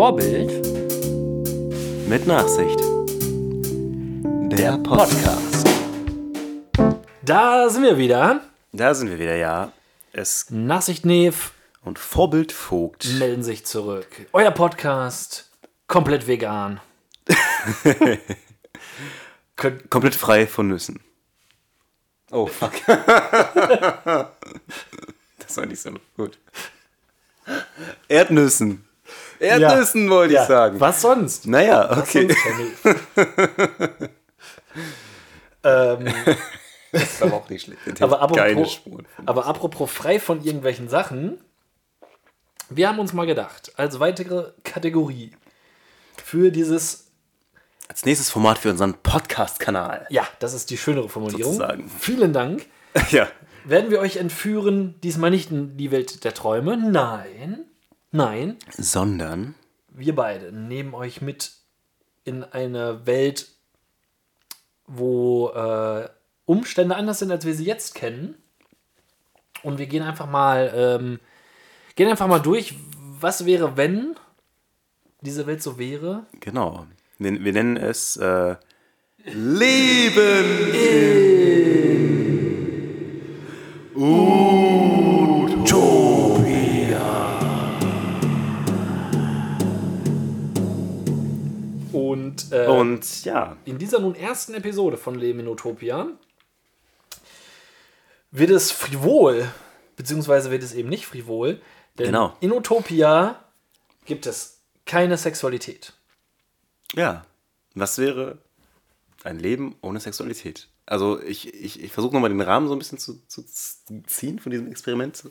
Vorbild Mit Nachsicht. Der Podcast. Da sind wir wieder. Da sind wir wieder, ja. Es Nachsicht Nev und Vorbild Vogt. melden sich zurück. Euer Podcast, komplett vegan. Könnt, Komplett frei von Nüssen. Oh, fuck. das war nicht so gut. Erdnüssen. Erdnüssen wollte ja, ich sagen. Was sonst? Naja, okay. Sonst, Henny? ähm, Das ist aber auch nicht schlecht. Aber, apropos, aber apropos frei von irgendwelchen Sachen, wir haben uns mal gedacht, als weitere Kategorie für dieses Als nächstes Format für unseren Podcast-Kanal. Ja, das ist die schönere Formulierung. Sozusagen. Vielen Dank. Ja. Werden wir euch entführen, diesmal nicht in die Welt der Träume. Nein, nein, Sondern wir beide nehmen euch mit in eine Welt, wo äh, Umstände anders sind, als wir sie jetzt kennen. Und wir gehen einfach mal, ähm, gehen einfach mal durch, was wäre, wenn diese Welt so wäre. Genau. Wir, wir nennen es äh, Leben Und äh, Und ja, in dieser nun ersten Episode von Leben in Utopia wird es frivol, beziehungsweise wird es eben nicht frivol, denn Genau. in Utopia gibt es keine Sexualität. ja. Was wäre ein Leben ohne Sexualität? Also ich, ich, ich versuche nochmal den Rahmen so ein bisschen zu, zu ziehen von diesem Experiment.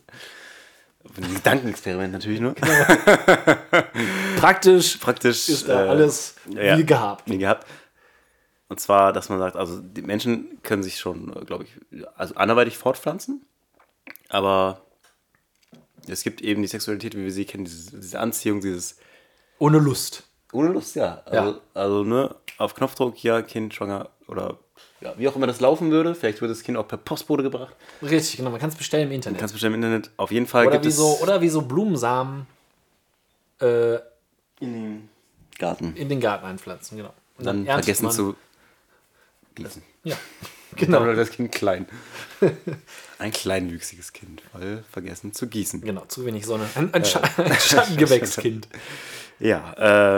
Diesem Gedankenexperiment natürlich nur. Praktisch Praktisch ist da äh, alles ja. wie gehabt. wie gehabt. Und zwar, dass man sagt, also die Menschen können sich schon, glaube ich, also anderweitig fortpflanzen, aber es gibt eben die Sexualität, wie wir sie kennen, diese, diese Anziehung, dieses Ohne Lust. ohne Lust, ja. Also, Ja. also ne, auf Knopfdruck, ja, Kind schwanger oder ja, wie auch immer das laufen würde. Vielleicht wird das Kind auch per Postbote gebracht. Richtig, genau. Man kann es bestellen im Internet. Kannst bestimmt im Internet. Auf jeden Fall oder, gibt wie es so, oder wie so Blumensamen äh, in den Garten. in den Garten einpflanzen. Genau. Und Dann erntet vergessen man- zu gießen. Ja, Genau. Dann wird das Kind klein. Ein kleinwüchsiges Kind, weil vergessen zu gießen. Genau, zu wenig Sonne. Ein, ein, Scha ein Schattengewächskind. Ja,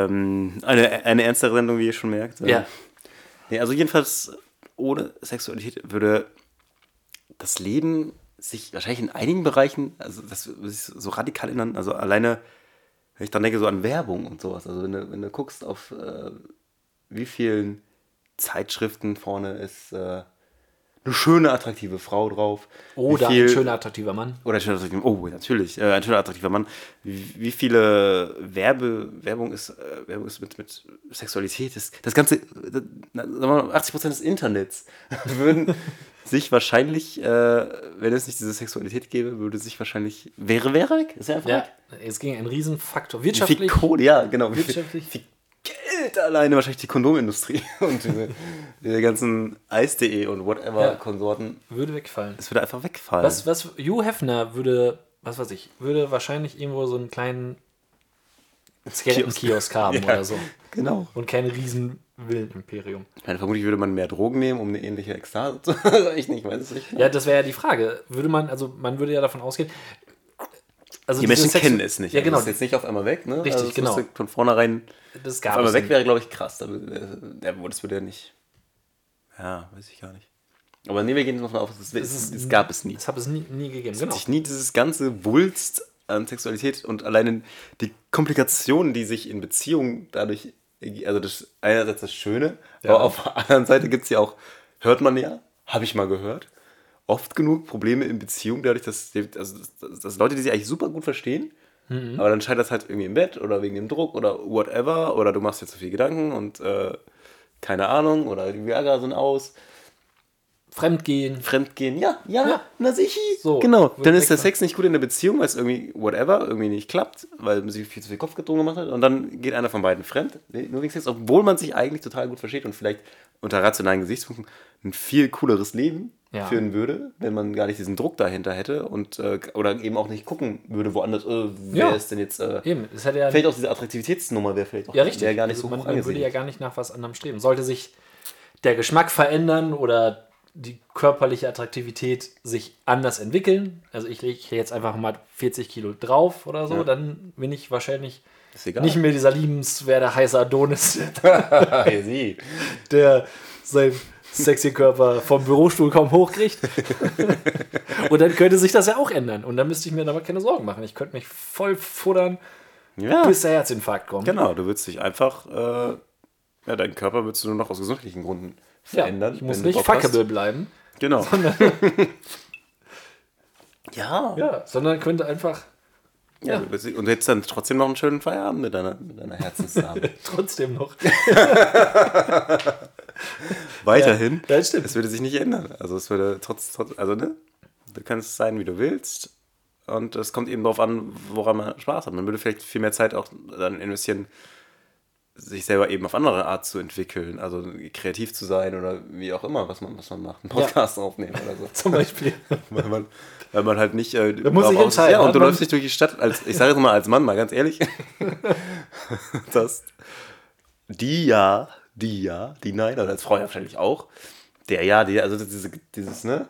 ähm, eine, eine ernstere Sendung, wie ihr schon merkt. Ja. Nee, also jedenfalls ohne Sexualität würde das Leben sich wahrscheinlich in einigen Bereichen, also das würde sich so radikal ändern, also alleine, wenn ich dann denke, so an Werbung und sowas, also wenn du, wenn du guckst auf äh, wie vielen Zeitschriften vorne ist äh, eine schöne, attraktive Frau drauf. Oder viel, ein schöner, attraktiver Mann. oder ein schöner, attraktiver Oh, natürlich. Äh, ein schöner, attraktiver Mann. Wie, wie viele Werbe, Werbung ist, äh, Werbung ist mit, mit Sexualität? Das, das Ganze, äh, wir mal, 80% des Internets würden sich wahrscheinlich, äh, wenn es nicht diese Sexualität gäbe, würde sich wahrscheinlich, wäre, wäre weg? Ist ja einfach Ja, weg. es ging ein Riesenfaktor. Wirtschaftlich, Kohle, ja, genau. Wirtschaftlich. viel Geld alleine wahrscheinlich die Kondomindustrie und diese, diese ganzen Eis.de und whatever Ja. Konsorten. würde wegfallen. Es würde einfach wegfallen. Was, was, Hugh Hefner würde, was weiß ich, würde wahrscheinlich irgendwo so einen kleinen Skeleton-Kiosk haben Ja, oder so. Genau. Und kein riesen. Ich meine, vermutlich würde man mehr Drogen nehmen, um eine ähnliche Ekstase zu. Ich weiß es nicht. Ja, das wäre ja die Frage. Würde man, also man würde ja davon ausgehen. Also Die Menschen Sexu- kennen es nicht. Ja, Also genau. Das ist jetzt nicht auf einmal weg, ne? Richtig, das genau. Von vornherein Das auf gab einmal es weg nicht. wäre, glaube ich, krass. Äh, das würde nicht. Ja, weiß ich gar nicht. Aber nee, wir gehen davon aus, es, es, ist- es gab es nie. Das habe es nie, nie gegeben. Es Genau. hat sich nie dieses ganze Wulst an Sexualität und alleine die Komplikationen, die sich in Beziehungen dadurch, also das einerseits das Schöne, Ja. aber auf der anderen Seite gibt es ja auch, hört man ja, habe ich mal gehört, oft genug Probleme in Beziehungen, dadurch, dass, also, dass, dass Leute, die sich eigentlich super gut verstehen, aber dann scheitert es halt irgendwie im Bett oder wegen dem Druck oder whatever oder du machst dir zu viel Gedanken und äh, keine Ahnung oder die Viagra sind aus. Fremdgehen. Fremdgehen, ja, ja, Ja. na sicher. So, genau. Dann ist der. Sex nicht gut in der Beziehung, weil es irgendwie, whatever, irgendwie nicht klappt, weil man sich viel zu viel Kopf gedrungen gemacht hat. Und dann geht einer von beiden fremd, nur wegen Sex, obwohl man sich eigentlich total gut versteht und vielleicht unter rationalen Gesichtspunkten ein viel cooleres Leben Ja. führen würde, wenn man gar nicht diesen Druck dahinter hätte und äh, oder eben auch nicht gucken würde, woanders, äh, wer Ja. ist denn jetzt. Äh, Eben, es hätte ja, vielleicht auch diese Attraktivitätsnummer wäre vielleicht auch ja richtig. gar nicht Also so man, man würde ja gar nicht nach was anderem streben. Sollte sich der Geschmack verändern oder die körperliche Attraktivität sich anders entwickeln, also ich lege jetzt einfach mal 40 Kilo drauf oder so, Ja. dann bin ich wahrscheinlich ist egal. nicht mehr dieser liebenswerte heiße Adonis, ja, der sein sexy Körper vom Bürostuhl kaum hochkriegt. Und dann könnte sich das ja auch ändern. Und dann müsste ich mir aber keine Sorgen machen. Ich könnte mich voll futtern, Ja, bis der Herzinfarkt kommt. genau. Du würdest dich einfach, äh, ja, deinen Körper würdest du nur noch aus gesundheitlichen Gründen Ja, verändern. ich muss nicht fuckable bleiben. Genau. ja. Ja, sondern könnte einfach ja. du würdest- Und du hättest dann trotzdem noch einen schönen Feierabend mit deiner, mit deiner Herzensdame. trotzdem noch. Weiterhin. Ja, das stimmt. Es würde sich nicht ändern. Also es würde trotz, trotz also ne, du kannst sein, wie du willst. Und es kommt eben darauf an, woran man Spaß hat. Man würde vielleicht viel mehr Zeit auch dann investieren, sich selber eben auf andere Art zu entwickeln. Also kreativ zu sein oder wie auch immer, was man, was man macht. Einen Podcast aufnehmen oder so. Zum Beispiel. weil, man, weil man halt nicht. Äh, muss darauf ich entscheiden, Ja, und du läufst nicht durch die Stadt, als, ich sage jetzt mal als Mann, mal ganz ehrlich. dass die ja, die ja, die nein, oder als Frau ja wahrscheinlich auch. Der ja, die, also diese, dieses, ne?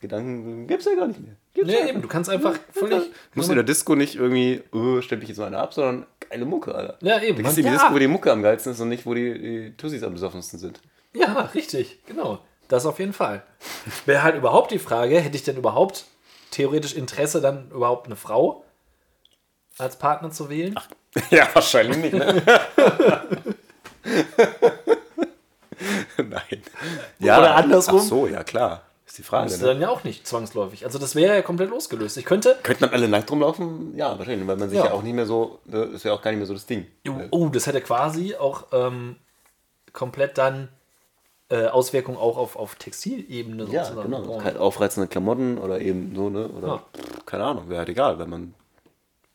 Gedanken gibt's ja gar nicht mehr. Gibt's Nee, ja. eben, du kannst einfach völlig. Musst in der Disco nicht irgendwie, oh, stell mich jetzt mal einer ab, sondern geile Mucke, Alter. Ja, eben. In die ja. Disco, wo die Mucke am geilsten ist und nicht, wo die, die Tussis am besoffensten sind. Ja, richtig, genau. Das auf jeden Fall. Wäre halt überhaupt die Frage, hätte ich denn überhaupt theoretisch Interesse, dann überhaupt eine Frau als Partner zu wählen? Ja, wahrscheinlich nicht, ne? Nein. Ja, Oder andersrum. Ach so, ja klar. Ist die Frage. Das ist Ne? dann ja auch nicht zwangsläufig. Also das wäre ja komplett losgelöst. Ich könnte. Könnten dann alle nackt rumlaufen? Ja, wahrscheinlich, weil man sich Ja. ja, auch nicht mehr so, ne, das wäre auch gar nicht mehr so das Ding. Oh, das hätte quasi auch ähm, komplett dann äh, Auswirkungen auch auf, auf Textilebene Ja, sozusagen. genau. Oh. Keine aufreizende Klamotten oder eben so, ne? Oder Ja. pff, keine Ahnung, wäre halt egal, wenn man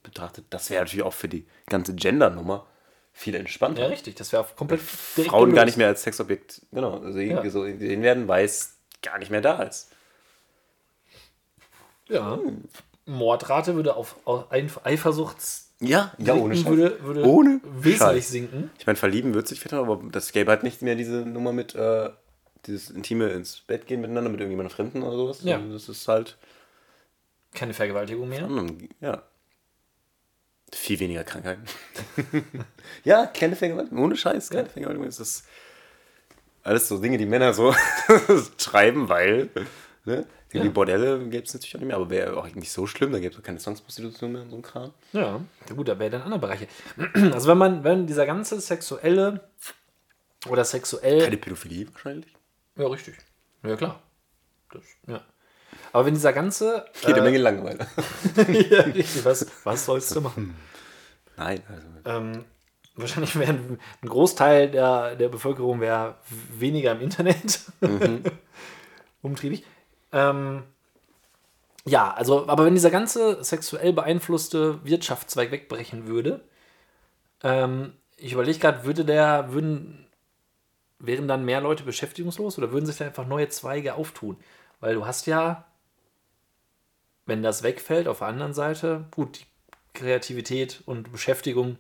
betrachtet. Das wäre natürlich auch für die ganze Gender-Nummer viel entspannter. Ja, richtig. Das wäre komplett Frauen gar gelöst. nicht mehr als Sexobjekt genau, sehen, Ja. so gesehen werden, weil es gar nicht mehr da ist. Ja. Mordrate würde auf, auf Eifersuchts Ja, ja, ohne Scheiß. würde, würde Ohne wesentlich Scheiß. sinken. Ich meine, verlieben wird sich verändern, aber das gäbe halt nicht mehr diese Nummer mit äh, dieses intime ins Bett gehen miteinander mit irgendjemandem Fremden oder sowas. Ja. sondern Das ist halt, Keine Vergewaltigung mehr. ja, viel weniger Krankheiten. ja, keine Vergewaltigung, ohne Scheiß, keine Ja. Vergewaltigung. Es ist alles so Dinge, die Männer so treiben, weil ne, die, Ja. Bordelle gäbe es natürlich auch nicht mehr, aber wäre auch nicht so schlimm, da gäbe es keine Zwangsprostitution mehr und so ein Kram. Ja, ja gut, da wäre dann andere Bereiche. Also wenn man, wenn dieser ganze sexuelle oder sexuell. Keine Pädophilie wahrscheinlich. ja, richtig. Ja, klar. Das, ja. Aber wenn dieser ganze. Jede äh, Menge Langeweile. ja, richtig. Was, was sollst du machen? Nein, also Ähm, wahrscheinlich wäre ein, Großteil der, der Bevölkerung wäre weniger im Internet umtriebig. Ähm, ja, also, aber wenn dieser ganze sexuell beeinflusste Wirtschaftszweig wegbrechen würde, ähm, ich überlege gerade, würde der, würden, wären dann mehr Leute beschäftigungslos oder würden sich da einfach neue Zweige auftun? Weil du hast ja, wenn das wegfällt, auf der anderen Seite, gut, die Kreativität und Beschäftigung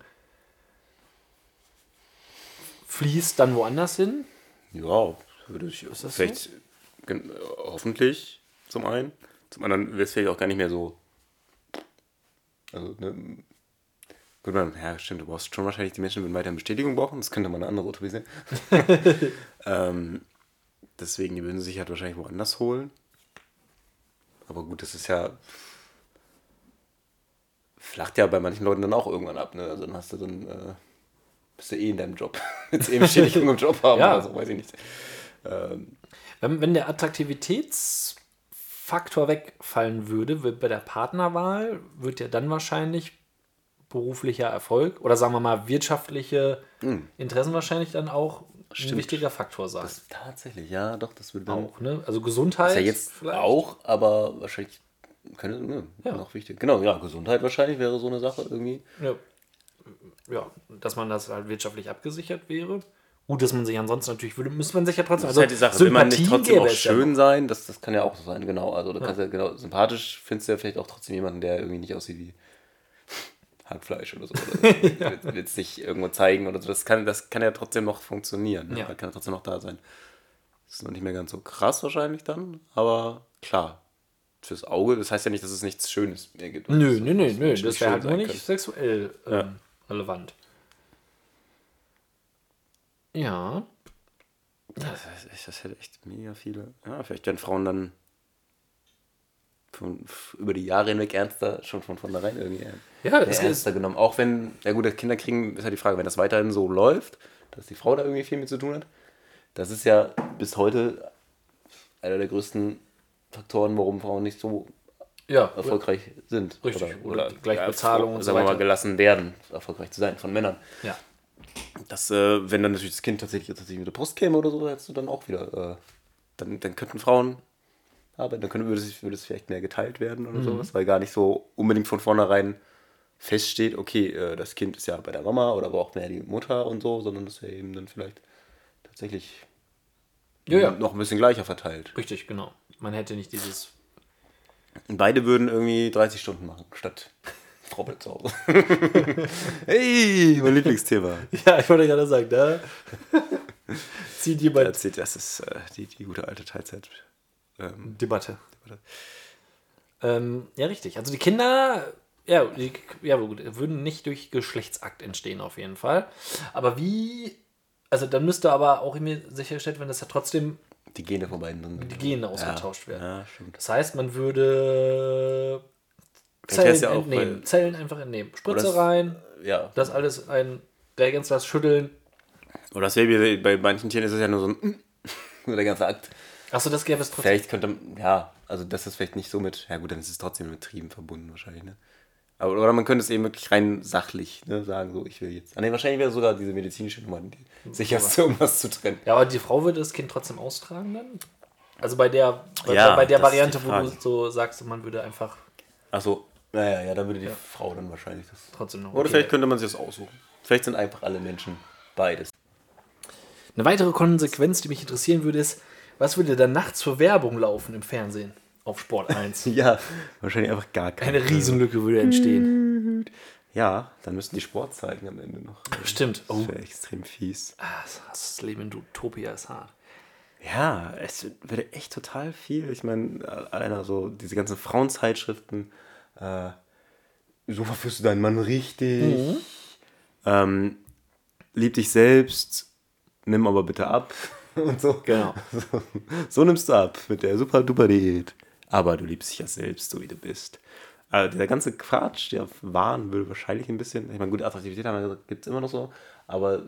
fließt dann woanders hin. Ja, würde ich das vielleicht äh, hoffentlich zum einen. Zum anderen wäre es vielleicht auch gar nicht mehr so. Also, ne, gut, man, ja, stimmt, du brauchst schon wahrscheinlich, die Menschen würden weiterhin Bestätigung brauchen, das könnte man eine andere Utopie sein. ähm, deswegen, die würden sich halt wahrscheinlich woanders holen. Aber gut, das ist ja. flacht ja bei manchen Leuten dann auch irgendwann ab, ne? Also dann hast du dann. Äh, bist du eh in deinem Job. Jetzt eben Bestätigung im Job haben Ja. oder so, weiß ich nicht. Ähm, Wenn, wenn der Attraktivitätsfaktor wegfallen würde, wird bei der Partnerwahl, wird ja dann wahrscheinlich beruflicher Erfolg oder sagen wir mal wirtschaftliche Interessen wahrscheinlich dann auch ein Stimmt. wichtiger Faktor sein. Das tatsächlich, ja, doch, das würde dann. auch, ne? Also Gesundheit. Ist ja jetzt vielleicht. auch, aber wahrscheinlich könnte, ne, Ja. noch wichtig. Genau, ja, Gesundheit wahrscheinlich wäre so eine Sache irgendwie. Ja. Ja, dass man das halt wirtschaftlich abgesichert wäre. Gut, dass man sich ansonsten natürlich würde, müsste man sich ja trotzdem. Das ist halt die Sache, will man nicht Sympathien trotzdem auch ja schön sein? Das, das kann ja auch so sein, genau. Also da kannst du ja, genau, sympathisch findest du ja vielleicht auch trotzdem jemanden, der irgendwie nicht aussieht wie Hackfleisch oder so. Oder will es nicht irgendwo zeigen oder so. Das kann, das kann ja trotzdem noch funktionieren. Ne? Ja. Kann ja trotzdem noch da sein. Das ist noch nicht mehr ganz so krass wahrscheinlich dann, aber klar. Fürs Auge, das heißt ja nicht, dass es nichts Schönes mehr gibt. Nö, Das- nö, nö, nö. Das wäre halt nur nicht sexuell ähm, Ja. Relevant. Ja. Das, ist- das hätte echt mega viele. Ja, vielleicht werden Frauen dann von, über die Jahre hinweg ernster, schon von vornherein irgendwie Ja, ja, es ist, ernster genommen. Auch wenn, ja gut, das Kinder kriegen, ist ja die Frage, wenn das weiterhin so läuft, dass die Frau da irgendwie viel mit zu tun hat, das ist ja bis heute einer der größten Faktoren, warum Frauen nicht so ja, erfolgreich sind. Richtig. Oder die gleiche Bezahlung und so sagen wir mal, weiter. gelassen werden, erfolgreich zu sein von Männern. ja. Das, äh, wenn dann natürlich das Kind tatsächlich, tatsächlich mit der Post käme oder so, hättest du dann auch wieder, äh, dann, dann könnten Frauen arbeiten, dann könnte, würde, es, würde es vielleicht mehr geteilt werden oder sowas, weil gar nicht so unbedingt von vornherein feststeht, okay, äh, das Kind ist ja bei der Mama oder braucht mehr die Mutter und so, sondern das wäre eben dann vielleicht tatsächlich Ja, ja. noch ein bisschen gleicher verteilt. Richtig, genau. Man hätte nicht dieses. Und beide würden irgendwie 30 Stunden machen, statt bleibt zu Hause. hey, mein Lieblingsthema. Ja, ich wollte gerade sagen, da zieht jemand Erzählt, das ist äh, die, die gute alte Teilzeit. Ähm, Debatte. Ähm, ja, richtig. Also die Kinder, ja, die, ja, gut, würden nicht durch Geschlechtsakt entstehen auf jeden Fall. Aber wie, also dann müsste aber auch mir sichergestellt werden, dass ja trotzdem die Gene von beiden drin. die Gene ausgetauscht ja, werden. Ja. Das heißt, man würde Zellen ja entnehmen. Zellen einfach entnehmen. Spritze das- rein, Ja. das alles ein Reagenz, das Schütteln. Oder das wäre bei manchen Tieren ist es ja nur so ein nur der ganze Akt. Achso, das gäbe es trotzdem. Vielleicht könnte, ja, also das ist vielleicht nicht so mit, ja gut, dann ist es trotzdem mit Trieben verbunden wahrscheinlich, ne? Aber, oder man könnte es eben wirklich rein sachlich ne, sagen, so, ich will jetzt. Ah, nee, wahrscheinlich wäre sogar diese medizinische Nummer die sicherste, um das zu trennen. Ja, aber die Frau würde das Kind trotzdem austragen dann? Also bei der, bei, Ja, bei der Variante, wo du so sagst, man würde einfach Achso, naja, ja, dann würde die Frau dann wahrscheinlich das. trotzdem noch. Oder okay. vielleicht könnte man sich das aussuchen. Vielleicht sind einfach alle Menschen beides. Eine weitere Konsequenz, die mich interessieren würde, ist, was würde dann nachts für Werbung laufen im Fernsehen auf Sport 1? Ja, wahrscheinlich einfach gar keine. Eine Riesenlücke würde entstehen. Ja, dann müssten die Sport zeigen am Ende noch. Stimmt. Oh, Das wäre extrem fies. das, das Leben in Utopia ist hart. Ja, es würde echt total viel. Ich meine, alleine so diese ganzen Frauenzeitschriften. Äh, so verführst du deinen Mann richtig. Ähm, lieb dich selbst, nimm aber bitte ab. Und so. Genau. So, so nimmst du ab mit der super duper Diät. Aber du liebst dich ja selbst, so wie du bist. Also dieser ganze Quatsch, der Wahn würde wahrscheinlich ein bisschen, ich meine, gute Attraktivität gibt es immer noch so, aber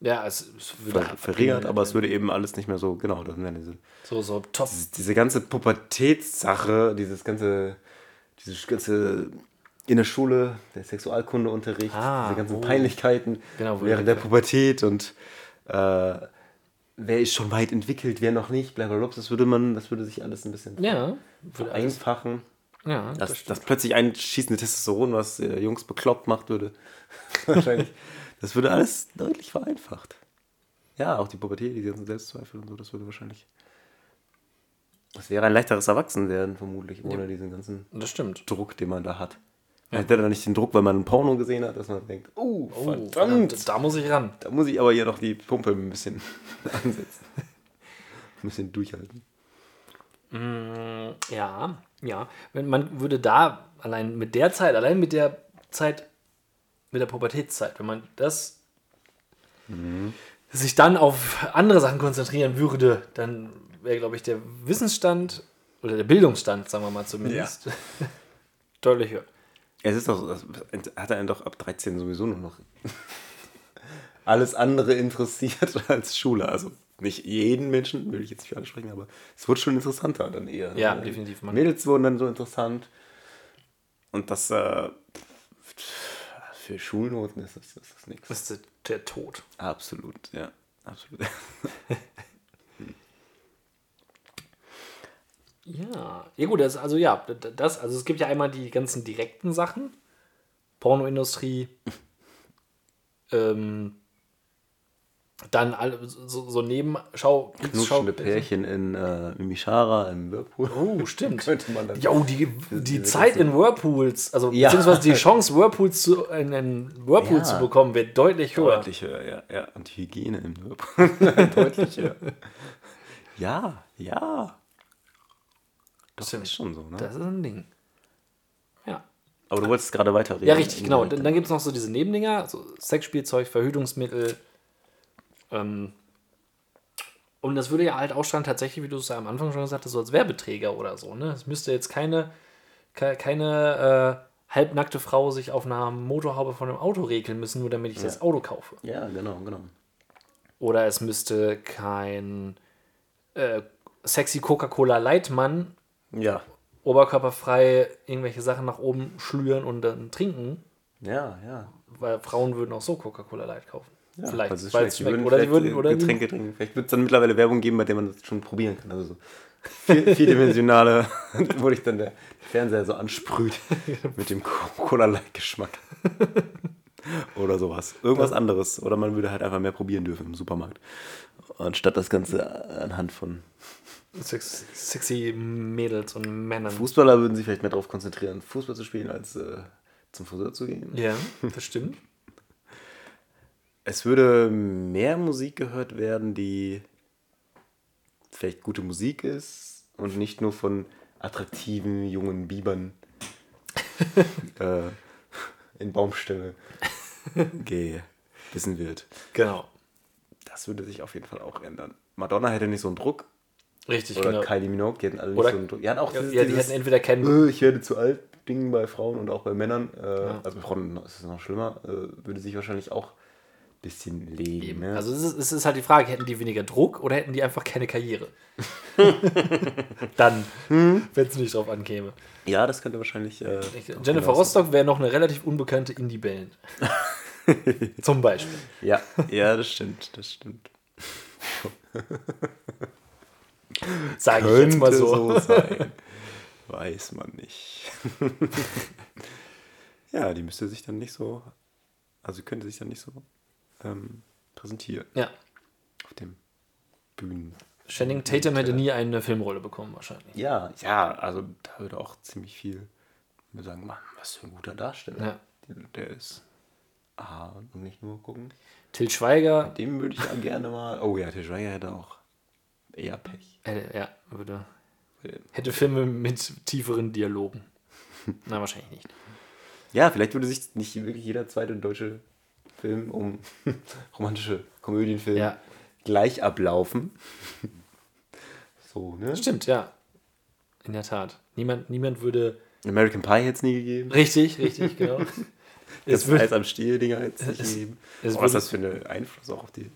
Ja, es, würde ver verringert, aber es würde eben alles nicht mehr so, genau, das wären diese, so, so top. diese ganze Pubertätssache, dieses ganze, dieses ganze in der Schule, der Sexualkundeunterricht, Ah, diese ganzen oh. Peinlichkeiten Genau, während der Pubertät und äh, wer ist schon weit entwickelt, wer noch nicht, blablabla, das würde man, das würde sich alles ein bisschen Ja, würde alles, einfachen. ja, das, Das, das plötzlich einschießende Testosteron, was äh, Jungs bekloppt macht, würde wahrscheinlich, das würde alles deutlich vereinfacht. Ja, auch die Pubertät, die ganzen Selbstzweifel und so, das würde wahrscheinlich. Das wäre ein leichteres Erwachsenwerden, vermutlich, ohne diesen ganzen. Druck, den man da hat. Man hätte dann nicht den Druck, weil man ein Porno gesehen hat, dass man denkt, oh, Oh, verdammt, verdammt, da muss ich ran. da muss ich aber hier noch die Pumpe ein bisschen ansetzen. ein bisschen durchhalten. Ja, ja. Wenn man würde da allein mit der Zeit, allein mit der Zeit, mit der Pubertätszeit, wenn man das sich dann auf andere Sachen konzentrieren würde, dann wäre, glaube ich, der Wissensstand oder der Bildungsstand, sagen wir mal zumindest, deutlich höher. Es ist doch so, das hat er einen doch ab 13 sowieso nur noch alles andere interessiert als Schule. Also nicht jeden Menschen, will ich jetzt nicht für alle sprechen, aber es wurde schon interessanter dann eher. Ja, ne? definitiv. Man- Mädels wurden dann so interessant. Und das äh, für Schulnoten ist das, das ist nichts. Das ist der Tod. Absolut, ja. Absolut. Ja, ja gut, das, also ja, das, also es gibt ja einmal die ganzen direkten Sachen, Pornoindustrie, ähm, Dann alle, so, so Nebenschau. Knutschende Pärchen in äh, Mimischara, im Whirlpool. Oh, stimmt. Könnte man dann. Ja, oh, die, die Zeit in Whirlpools, also Ja. beziehungsweise die Chance, Whirlpools zu, in einen Whirlpool Ja. zu bekommen, wird deutlich höher. Deutlich höher, ja, ja. Und die Hygiene im Whirlpool. Deutlich höher. Ja, ja. Doch, Stimmt. ist schon so, ne? Das ist ein Ding. Ja. Aber du wolltest gerade weiterreden. Ja, richtig, genau. Dann, dann gibt es noch so diese Nebendinger, also Sexspielzeug, Verhütungsmittel. Ähm, und das würde ja halt ausstrahlen, tatsächlich, wie du es ja am Anfang schon gesagt hast, so als Werbeträger oder so. Ne? Es müsste jetzt keine, ke- keine äh, halbnackte Frau sich auf einer Motorhaube von einem Auto regeln müssen, nur damit ich das Auto kaufe. Ja, genau, genau. Oder es müsste kein äh, sexy Coca-Cola Lightmann Ja. oberkörperfrei irgendwelche Sachen nach oben schlüren und dann trinken, Ja, ja. weil Frauen würden auch so Coca-Cola Light kaufen. Ja, vielleicht, das weil es Die schmeckt. würden Oder die vielleicht, würden, oder die, Getränke trinken. Vielleicht wird es dann mittlerweile Werbung geben, bei der man das schon probieren kann. Also so vier, vierdimensionale, wo dich dann der Fernseher so ansprüht mit dem Cola-Light-Geschmack. Oder sowas. Irgendwas anderes. Oder man würde halt einfach mehr probieren dürfen im Supermarkt. Anstatt das Ganze anhand von Sex, sexy Mädels und Männern. Fußballer würden sich vielleicht mehr darauf konzentrieren, Fußball zu spielen, als äh, zum Friseur zu gehen. Ja, das stimmt. Es würde mehr Musik gehört werden, die vielleicht gute Musik ist und nicht nur von attraktiven jungen Bibern äh, in Baumstämme gebissen wird. Genau. Das würde sich auf jeden Fall auch ändern. Madonna hätte nicht so einen Druck. Richtig, Oder genau. Kylie Minogue, die hätten alle nicht Oder- so einen Druck. Die hatten auch Ja, dieses, ja, die dieses, hätten entweder keinen. äh, ich werde zu alt Ding bei Frauen und auch bei Männern. Äh, Also bei Frauen ist es noch schlimmer. Äh, würde sich wahrscheinlich auch ein bisschen legen. Ne? Also es ist, es ist halt die Frage, hätten die weniger Druck oder hätten die einfach keine Karriere? Dann, wenn es nicht drauf ankäme. Ja, das könnte wahrscheinlich. Äh, Jennifer Rostock wäre noch eine relativ unbekannte Indie-Band. Zum Beispiel. Ja, ja, das stimmt, das stimmt. Sage ich jetzt mal so. sein. Weiß man nicht. ja, die müsste sich dann nicht so. Also könnte sich dann nicht so ähm, präsentieren Ja. auf dem Bühnen. Channing Tatum hätte nie eine Filmrolle bekommen, wahrscheinlich. Ja, ja, also da würde auch ziemlich viel mir sagen, Mann, was für ein guter Darsteller. Ja. Der, der ist. Ah, und nicht nur gucken. Till Schweiger, Dem würde ich ja gerne mal. Oh ja, der Schweiger hätte auch eher Pech. hätte, ja, würde, hätte Filme mit tieferen Dialogen. Na, wahrscheinlich nicht. Ja, vielleicht würde sich nicht wirklich jeder zweite deutsche Film um romantische Komödienfilme Ja. gleich ablaufen. so, ne? Stimmt, ja. In der Tat. Niemand, niemand würde. American Pie hätte es nie gegeben. Richtig, richtig, genau. Das es wird, Eis am Stiel-Dinger hätte es nicht es- gegeben. es Oh, was ist das für einen Einfluss auch auf die.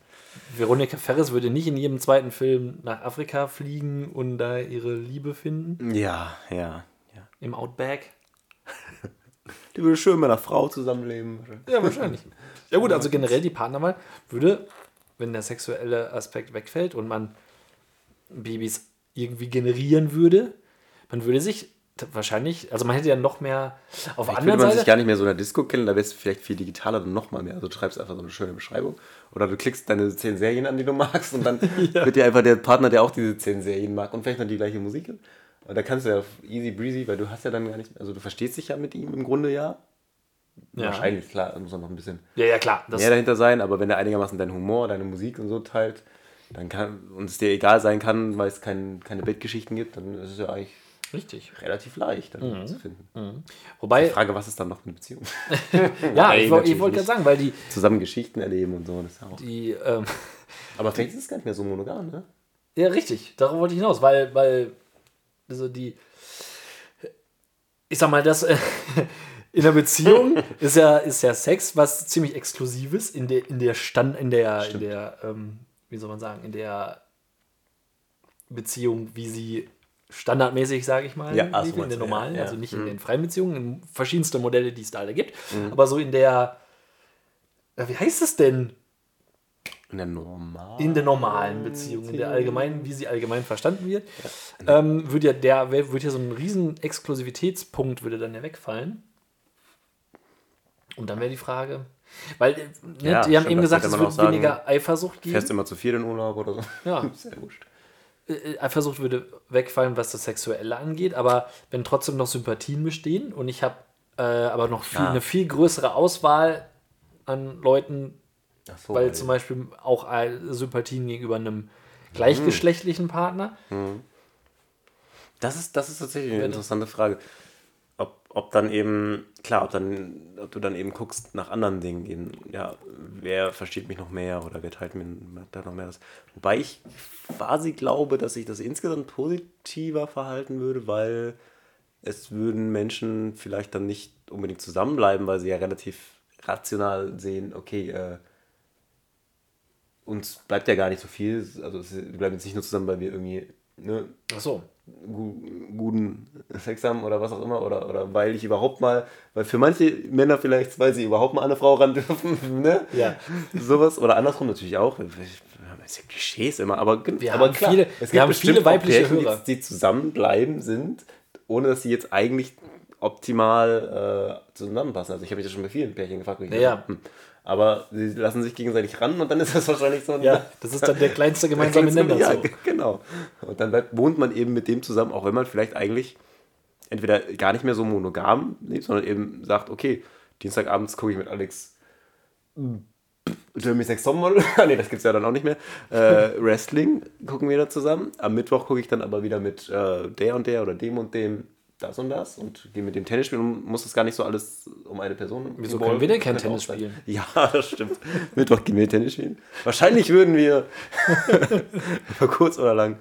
Veronika Ferres würde nicht in jedem zweiten Film nach Afrika fliegen und da ihre Liebe finden. Ja, ja, ja. Im Outback. Die würde schön mit einer Frau zusammenleben. Ja, wahrscheinlich. Ja gut, also generell die Partnerwahl würde, wenn der sexuelle Aspekt wegfällt und man Babys irgendwie generieren würde, man würde sich wahrscheinlich, also man hätte ja noch mehr auf Vielleicht würde anderen man sich Seite. gar nicht mehr so in der Disco kennen, da wäre es vielleicht viel digitaler dann nochmal mehr. Also du schreibst einfach so eine schöne Beschreibung. Oder du klickst deine zehn Serien an, die du magst, und dann wird dir einfach der Partner, der auch diese zehn Serien mag und vielleicht noch die gleiche Musik. Und da kannst du ja easy breezy, weil du hast ja dann gar nicht, also du verstehst dich ja mit ihm im Grunde ja. Ja. Wahrscheinlich, klar, muss noch ein bisschen Ja, ja, klar. Das, mehr dahinter sein, aber wenn er einigermaßen deinen Humor, deine Musik und so teilt, dann kann, und es dir egal sein kann, weil es kein, keine Bettgeschichten gibt, dann ist es ja eigentlich richtig. relativ leicht, dann Mhm. zu finden. Die Wobei, Frage, was ist dann noch eine Beziehung? ja, Nein, ich, wollte gerade sagen, weil die, Zusammen Geschichten erleben und so. Das ist ja auch. die ähm, Aber vielleicht ist es gar nicht mehr so monogam, ne? Ja, richtig. Darauf wollte ich hinaus, weil, weil also die, ich sag mal, das äh, in der Beziehung ist ja, ist ja Sex was ziemlich Exklusives in der, in der Stand, in der, in der, ähm, wie soll man sagen, in der Beziehung, wie sie standardmäßig, sage ich mal, Ja, ach so lief, in ja, normalen, ja. Mhm. also nicht in den freien Beziehungen, in verschiedenste Modelle, die es da alle gibt, aber so in der, wie heißt es denn? In der normalen. in der normalen Beziehung, in der allgemeinen, wie sie allgemein verstanden wird, ähm, würde ja der, würde ja so ein riesen Exklusivitätspunkt würde dann ja wegfallen. Und dann wäre die Frage, Weil, äh, ne, ja, die haben eben gesagt, es wird weniger Eifersucht geben. Fährst immer zu viel in Urlaub oder so. Ja. Sehr wurscht. Äh, äh, Eifersucht würde wegfallen, was das Sexuelle angeht, aber wenn trotzdem noch Sympathien bestehen und ich habe äh, aber noch viel, ja. eine viel größere Auswahl an Leuten, so, weil ey. zum Beispiel auch Sympathien gegenüber einem gleichgeschlechtlichen Partner. Mhm. Das ist, das ist tatsächlich eine interessante Frage. Ob, dann eben, klar, ob, dann, ob du dann eben guckst nach anderen Dingen, eben, ja, wer versteht mich noch mehr oder wer teilt mir da noch mehr das. Wobei ich quasi glaube, dass sich das insgesamt positiver verhalten würde, weil es würden Menschen vielleicht dann nicht unbedingt zusammenbleiben, weil sie ja relativ rational sehen, okay, äh, uns bleibt ja gar nicht so viel. Also wir bleiben jetzt nicht nur zusammen, weil wir irgendwie ne, Ach so. Gu guten Sex haben oder was auch immer. Oder, oder weil ich überhaupt mal, weil für manche Männer vielleicht, weil sie überhaupt mal an eine Frau ran dürfen. Ne? Ja. Sowas. Oder andersrum natürlich auch. Das sind Klischees immer, aber, wir aber klar, viele, es gibt viele weibliche Pärchen, Hörer. Die, die zusammenbleiben sind, ohne dass sie jetzt eigentlich optimal äh, zusammenpassen. Also ich habe mich das schon bei vielen Pärchen gefragt. Ja, ja. Hm. Aber sie lassen sich gegenseitig ran und dann ist das wahrscheinlich so ein. Ja, das ist dann der kleinste gemeinsame Nenner. Ja, so. genau. Und dann bleibt, wohnt man eben mit dem zusammen, auch wenn man vielleicht eigentlich entweder gar nicht mehr so monogam lebt, sondern eben sagt, okay, Dienstagabends gucke ich mit Alex Jeremy Sex Topmodel, nee, das gibt es ja dann auch nicht mehr. Äh, Wrestling gucken wir da zusammen. Am Mittwoch gucke ich dann aber wieder mit äh, der und der oder dem und dem das und das und gehe mit dem Tennis spielen und muss das gar nicht so alles um eine Person. Wieso können wir denn kein Tennis spielen? Ja, das stimmt. Mittwoch gehen wir Tennis spielen. Wahrscheinlich würden wir über kurz oder lang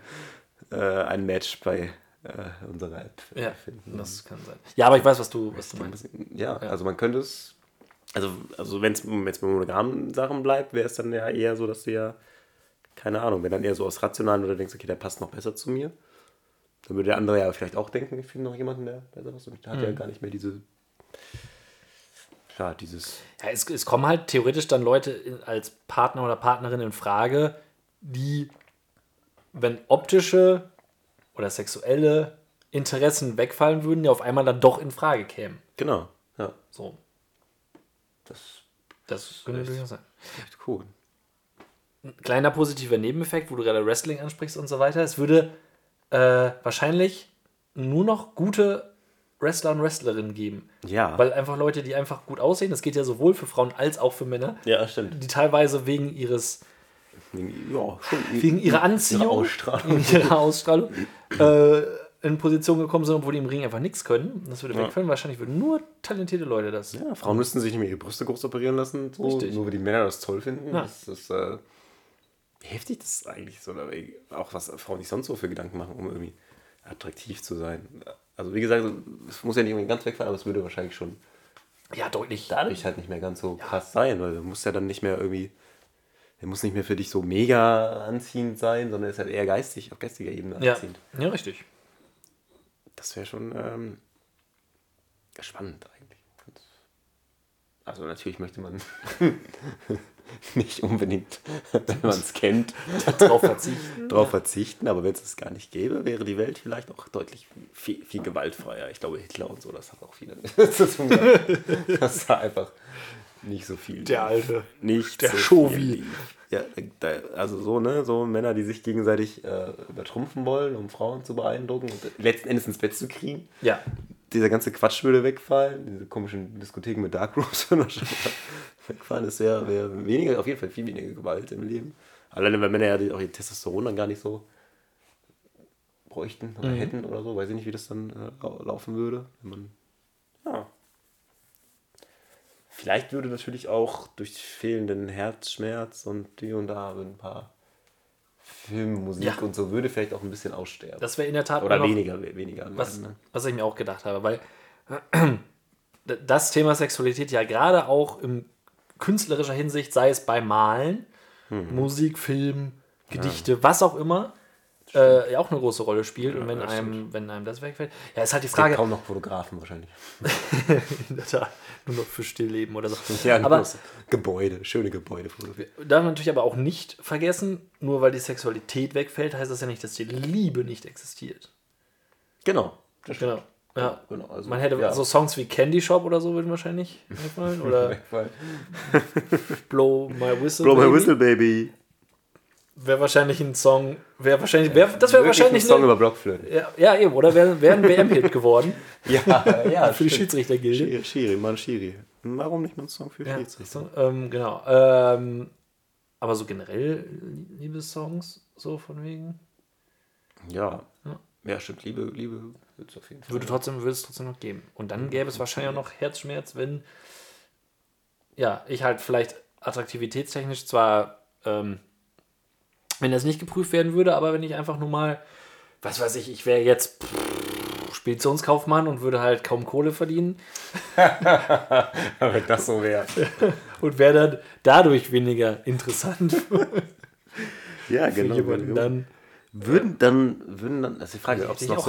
äh, ein Match bei äh, unserer App ja, finden. Das kann sein. Ja, aber ich weiß, was du, was du meinst. Ja, ja. also man könnte es. Also, also wenn es jetzt bei monogamen Sachen bleibt, wäre es dann ja eher so, dass du ja, keine Ahnung, wenn dann eher so aus rationalen oder denkst, okay, der passt noch besser zu mir dann würde der andere ja vielleicht auch denken, ich finde noch jemanden, der ist. Und hat mhm. ja gar nicht mehr diese. Ja, dieses. Ja, es, es kommen halt theoretisch dann Leute als Partner oder Partnerin in Frage, die, wenn optische oder sexuelle Interessen wegfallen würden, ja auf einmal dann doch in Frage kämen. Genau, ja. So. Das, das könnte durchaus sein. Echt cool. Ein kleiner positiver Nebeneffekt, wo du gerade Wrestling ansprichst und so weiter. Es würde äh, wahrscheinlich nur noch gute Wrestler und Wrestlerinnen geben. Ja. Weil einfach Leute, die einfach gut aussehen, das geht ja sowohl für Frauen als auch für Männer. Ja, stimmt. Die teilweise wegen ihres wegen, ja, schon, wegen ihrer Anziehung, ihrer Ausstrahlung, ihrer Ausstrahlung äh, in Position gekommen sind, obwohl die im Ring einfach nichts können. Das würde ja. wegfallen. Wahrscheinlich würden nur talentierte Leute das. Ja, Frauen müssten sich nicht mehr ihre Brüste groß operieren lassen, so, nur weil die Männer das toll finden. Ja. Das ist äh, heftig das ist eigentlich so, auch was Frauen sich sonst so für Gedanken machen, um irgendwie attraktiv zu sein. Also wie gesagt, es muss ja nicht irgendwie ganz wegfallen, aber es würde wahrscheinlich schon ja, deutlich dadurch halt nicht mehr ganz so ja. krass sein, weil du musst ja dann nicht mehr irgendwie, der muss nicht mehr für dich so mega anziehend sein, sondern ist halt eher geistig, auf geistiger Ebene anziehend. Ja, ja richtig. Das wäre schon ähm, spannend eigentlich. Also natürlich möchte man nicht unbedingt, wenn man es kennt, darauf verzichten. drauf verzichten. Aber wenn es es gar nicht gäbe, wäre die Welt vielleicht auch deutlich viel, viel gewaltfreier. Ich glaube, Hitler und so, das hat auch viel zu tun. Das war einfach nicht so viel. Der alte. Nicht der so Shovi. Ja, also so, ne, so Männer, die sich gegenseitig äh, übertrumpfen wollen, um Frauen zu beeindrucken und letzten Endes ins Bett zu kriegen. Ja. Dieser ganze Quatsch würde wegfallen. Diese komischen Diskotheken mit Dark Rooms wegfallen. Es wäre wär weniger, auf jeden Fall viel weniger Gewalt im Leben. Alleine, weil Männer ja auch ihr Testosteron dann gar nicht so bräuchten oder mhm. hätten oder so. Weiß ich nicht, wie das dann äh, laufen würde. Wenn man, ja. Vielleicht würde natürlich auch durch fehlenden Herzschmerz und die und da ein paar Filmmusik ja. und so würde vielleicht auch ein bisschen aussterben. Das wäre in der Tat oder weniger, weniger. Was, ne? was ich mir auch gedacht habe, weil das Thema Sexualität ja gerade auch in künstlerischer Hinsicht, sei es beim Malen, mhm. Musik, Film, Gedichte, ja. was auch immer, äh, ja auch eine große Rolle spielt. Ja, und wenn einem, wenn einem das wegfällt, ja, ist halt die Frage. Es gibt kaum noch Fotografen wahrscheinlich. in der Tat, nur noch für Stillleben oder so. Ja, aber Gebäude, schöne Gebäude fotografieren. Darf man natürlich aber auch nicht vergessen, nur weil die Sexualität wegfällt, heißt das ja nicht, dass die Liebe nicht existiert. Genau. genau. Ja, genau. Also, man hätte ja. so Songs wie Candy Shop oder so würden wahrscheinlich einfallen. Oder Blow My Whistle. Blow my Baby. whistle, baby. Wäre wahrscheinlich ein Song. Wäre wahrscheinlich. Wär, das wäre wahrscheinlich ein Song eine- über Blockflöte. Ja, ja, eben, oder wäre wär ein WM-Hit geworden Ja, ja. für die Schiedsrichtergilde. Schiri, Schiri, mal Schiri. Warum nicht mal ein Song für Ja, Schiedsrichter? ähm, genau. Ähm, aber so generell Liebessongs, so von wegen. Ja. Ja. Ja, stimmt. Liebe, Liebe wird es auf jeden Fall. Würde, trotzdem, würde es trotzdem noch geben. Und dann gäbe es wahrscheinlich auch noch Herzschmerz, wenn ja, ich halt vielleicht attraktivitätstechnisch zwar, ähm, wenn das nicht geprüft werden würde, aber wenn ich einfach nur mal, was weiß ich, ich wäre jetzt Speditionskaufmann und würde halt kaum Kohle verdienen Wenn das so wäre. und wäre dann dadurch weniger interessant Ja, genau. jemanden dann. Würden dann, würden dann, ist die Frage, ob es noch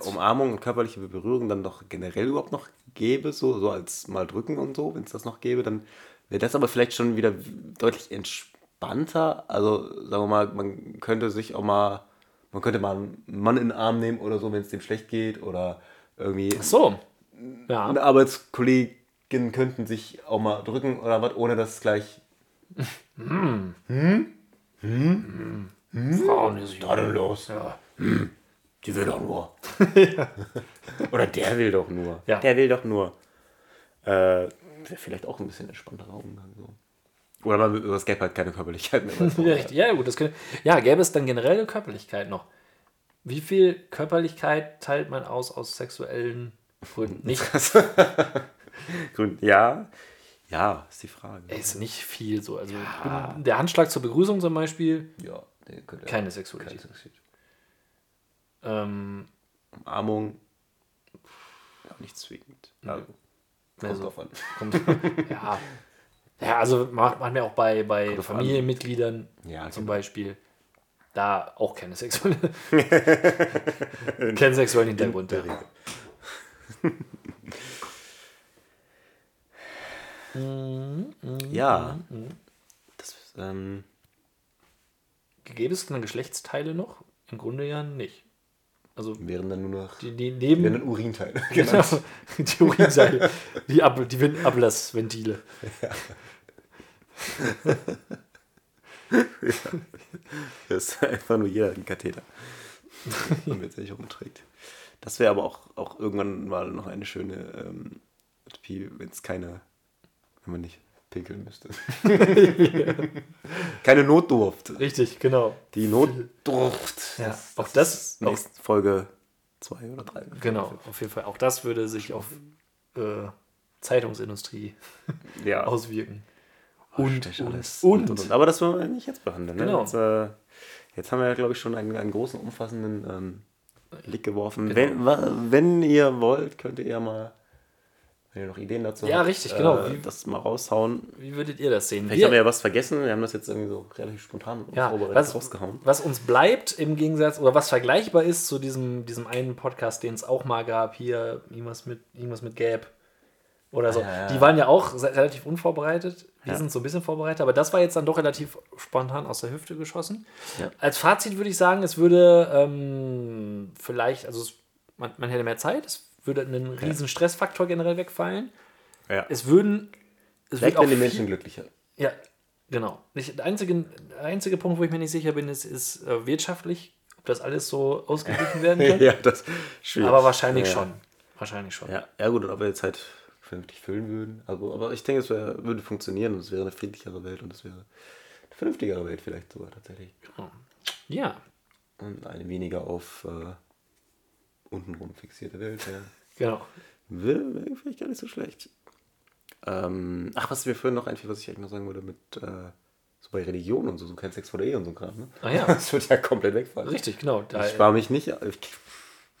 so. Umarmung und körperliche Berührung dann doch generell überhaupt noch gäbe, so, so als mal drücken und so, wenn es das noch gäbe, dann wäre das aber vielleicht schon wieder deutlich entspannter. Also, sagen wir mal, man könnte sich auch mal, man könnte mal einen Mann in den Arm nehmen oder so, wenn es dem schlecht geht oder irgendwie Ach so. Ja. eine Arbeitskollegin könnten sich auch mal drücken oder was, ohne dass es gleich Frauen ist da denn los? Ja. Die will doch nur. Oder der will doch nur. Ja. Der will doch nur. Äh, Wäre vielleicht auch ein bisschen entspannterer Umgang. So. Oder man, es gäbe halt keine Körperlichkeit mehr. Ja, richtig. ja, gut, das könnte, ja, gäbe es dann generell eine Körperlichkeit noch. Wie viel Körperlichkeit teilt man aus aus sexuellen Gründen? Nicht, Grund- ja, ja, ist die Frage. ist nicht viel so. Also der Handschlag zur Begrüßung zum Beispiel, Ja, der könnte keine keine Sexualität. Sexualität. Ähm, Umarmung, ja, nicht zwingend. Also, kommt Also- an. kommt, ja. Ja, also macht man ja auch bei, bei. Familienmitgliedern Ja, zum genau. Beispiel. Da auch keine sexuelle. keinen sexuellen Hintergrund. der Ja. Ja, das, ähm, Gäbe es dann Geschlechtsteile noch? Im Grunde ja nicht. Also wären dann nur noch die, die neben wären dann Urinteile. genau, die Urinseile, die, Ab, die Win- Ablassventile. Das ist einfach nur jeder ein Katheter. Jetzt nicht rumträgt. Das wäre aber auch, auch irgendwann mal noch eine schöne ähm, wenn es keine, wenn man nicht pinkeln müsste. keine Notdurft. Richtig, genau. Die Notdurft. Ja, auch das- ist nächste Folge zwei oder drei. Genau, auf jeden Fall. Auch das würde sich auf äh, Zeitungsindustrie Ja. auswirken. Und, und, alles. und. Und, und. Aber das wollen wir nicht jetzt behandeln. Ne? Genau. Jetzt, äh, jetzt haben wir ja, glaube ich, schon einen, einen großen, umfassenden ähm, Blick geworfen. Genau. Wenn, wenn ihr wollt, könnt ihr ja mal, wenn ihr noch Ideen dazu Ja, habt, richtig, genau. Äh, das mal raushauen. Wie würdet ihr das sehen? Vielleicht haben wir ja was vergessen. Wir haben das jetzt irgendwie so relativ spontan Ja, vorbereitet was, rausgehauen. was uns bleibt im Gegensatz, oder was vergleichbar ist zu diesem, diesem einen Podcast, den es auch mal gab, hier, irgendwas mit, irgendwas mit Gap oder so. Ah, ja, ja. Die waren ja auch relativ unvorbereitet. Wir Ja. sind so ein bisschen vorbereitet, aber das war jetzt dann doch relativ spontan aus der Hüfte geschossen. Ja. Als Fazit würde ich sagen, es würde ähm, vielleicht, also es, man, man hätte mehr Zeit, es würde einen riesen Stressfaktor generell wegfallen. Ja. Es würden. Es Vielleicht werden die Menschen glücklicher. ja, genau. Nicht, der, einzige, der einzige Punkt, wo ich mir nicht sicher bin, ist, ist äh, wirtschaftlich, ob das alles so ausgeglichen werden kann. ja, das ist schwierig. Aber wahrscheinlich ja. schon. Wahrscheinlich schon. Ja, ja gut, und ob wir jetzt halt vernünftig füllen würden. Also, aber ich denke, es wär, würde funktionieren und es wäre eine friedlichere Welt und es wäre eine vernünftigere Welt vielleicht sogar tatsächlich. Ja, Und eine weniger auf äh, untenrum fixierte Welt. Ja. genau. Wäre vielleicht gar nicht so schlecht. Ähm, ach, was mir vorhin noch einfiel, was ich eigentlich noch sagen würde, mit äh, so bei Religion und so, so kein Sex vor der Ehe und so ein Kram. Ne? Ah ja. Das wird ja komplett wegfallen. Richtig, genau. Da, Ich spare mich nicht,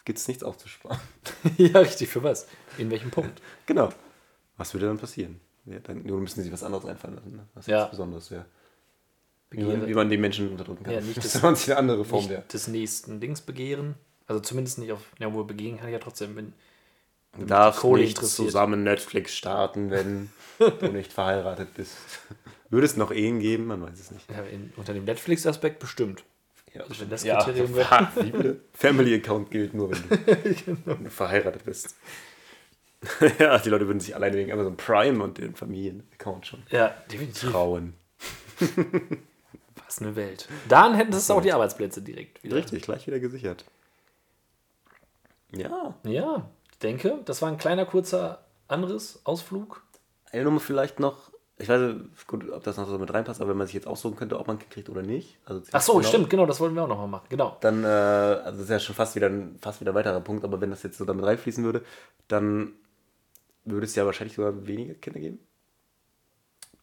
gibt es nichts aufzusparen. ja, richtig. Für was? In welchem Punkt? Genau. Was würde dann passieren? Ja, dann nur müssen sie sich was anderes einfallen lassen, ne? was Ja. ganz Besonderes wäre. Wie, Begehre- man- wie man die Menschen unterdrücken kann. Ja, nicht das das- andere Form der. Nicht des nächsten Dings begehren. Also zumindest nicht auf. Ja, wohl begehen kann ich ja trotzdem, wenn. Du darfst nicht zusammen Netflix starten, wenn du nicht verheiratet bist. Würde es noch Ehen geben? Man weiß es nicht. Ja, in, unter dem Netflix-Aspekt bestimmt. Ja, wenn das ja, Kriterium wäre. ha, wie bitte? Family Account gilt nur, wenn du, wenn du verheiratet bist. ja, die Leute würden sich alleine wegen Amazon Prime und den Familien-Account schon Ja, definitiv. trauen. Was eine Welt. Dann hätten es auch die Arbeitsplätze direkt wieder. Richtig, gleich wieder gesichert. Ja. Ja, ich denke, das war ein kleiner, kurzer Anriss, Ausflug. Eine Nummer vielleicht noch, ich weiß nicht, gut, ob das noch so mit reinpasst, aber wenn man sich jetzt aussuchen könnte, ob man kriegt oder nicht. Also Ach so, genau, stimmt, genau, das wollten wir auch nochmal machen. Genau. Dann, äh, also das ist ja schon fast wieder, ein, fast wieder ein weiterer Punkt, aber wenn das jetzt so damit reinfließen würde, dann würde es ja wahrscheinlich sogar weniger Kinder geben.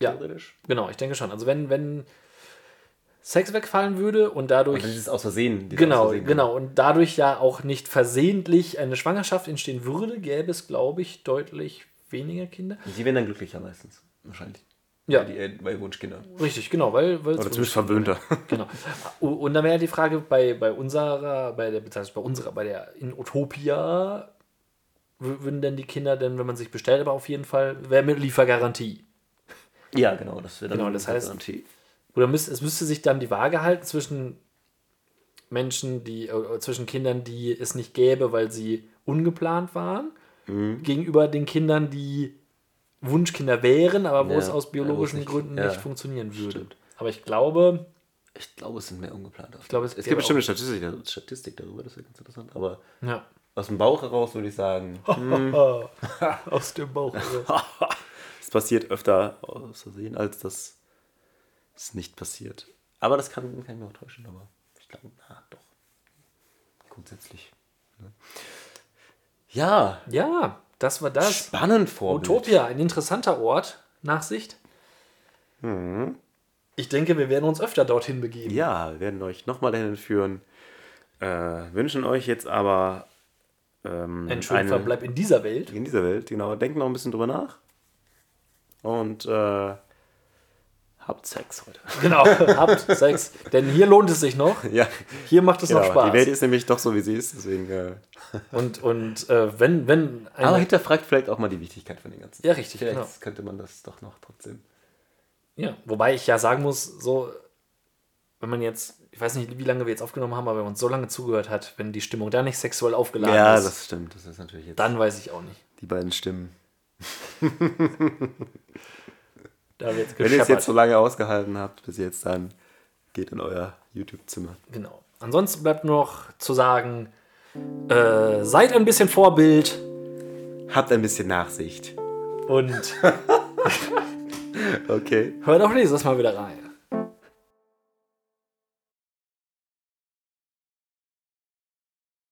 Ja, Theoretisch. genau, ich denke schon. Also wenn, wenn Sex wegfallen würde und dadurch. Und dann ist es aus Versehen. Genau, aus Versehen genau. Und dadurch ja auch nicht versehentlich eine Schwangerschaft entstehen würde, gäbe es, glaube ich, deutlich weniger Kinder. Und die wären dann glücklicher meistens. Wahrscheinlich. Ja. Die, äh, bei Wunschkinder. Richtig, genau, weil. weil Oder zumindest verwöhnter. Genau. Und dann wäre die Frage bei, bei unserer, bei der, beziehungsweise bei unserer, bei der in Utopia, wür- würden denn die Kinder denn, wenn man sich bestellt, aber auf jeden Fall, wäre mit Liefergarantie. ja, genau. Das wäre dann Genau, das heißt- Garantie. Oder müsst, es müsste sich dann die Waage halten zwischen Menschen, die, äh, zwischen Kindern, die es nicht gäbe, weil sie ungeplant waren, Mhm. gegenüber den Kindern, die Wunschkinder wären, aber wo Ja, es aus biologischen nicht- Gründen ja, nicht funktionieren würde. stimmt. Aber ich glaube, Ich glaube, es sind mehr ungeplant. Ich glaube, es es gibt bestimmt eine Statistik, Statistik darüber, das wäre ganz interessant. Aber ja. aus dem Bauch heraus würde ich sagen, aus dem Bauch. heraus. es passiert öfter aus Versehen, als dass es nicht passiert. Aber das kann, kann ich mir auch täuschen, aber ich glaube, na doch. Grundsätzlich. ne? Ja, Ja, das war das. spannend vor. Utopia, ein interessanter Ort, Nachsicht. Ich denke, wir werden uns öfter dorthin begeben. Ja, wir werden euch nochmal dahin führen. Äh, wünschen euch jetzt aber ähm, Ein schöner eine- Verbleib in dieser Welt. in dieser Welt, genau. Denkt noch ein bisschen drüber nach. Und äh, habt Sex heute. Genau, habt Sex. Denn hier lohnt es sich noch. ja, Hier macht es genau. noch Spaß. Die Welt ist nämlich doch so, wie sie ist. Deswegen, äh, und und äh, wenn, wenn aber hinterfragt vielleicht auch mal die Wichtigkeit von den ganzen. Ja, richtig, Vielleicht genau. könnte man das doch noch trotzdem. ja, wobei ich ja sagen muss, so, wenn man jetzt, ich weiß nicht, wie lange wir jetzt aufgenommen haben, aber wenn man uns so lange zugehört hat, wenn die Stimmung da nicht sexuell aufgeladen Ja, ist, das stimmt. Das ist natürlich jetzt dann weiß ich auch nicht. die beiden Stimmen. Da wird Wenn ihr es jetzt so lange ausgehalten habt, bis jetzt, dann geht in euer YouTube-Zimmer. Genau. Ansonsten bleibt noch zu sagen, äh, seid ein bisschen Vorbild Habt ein bisschen Nachsicht. und Okay. hört auch nächstes Mal wieder rein.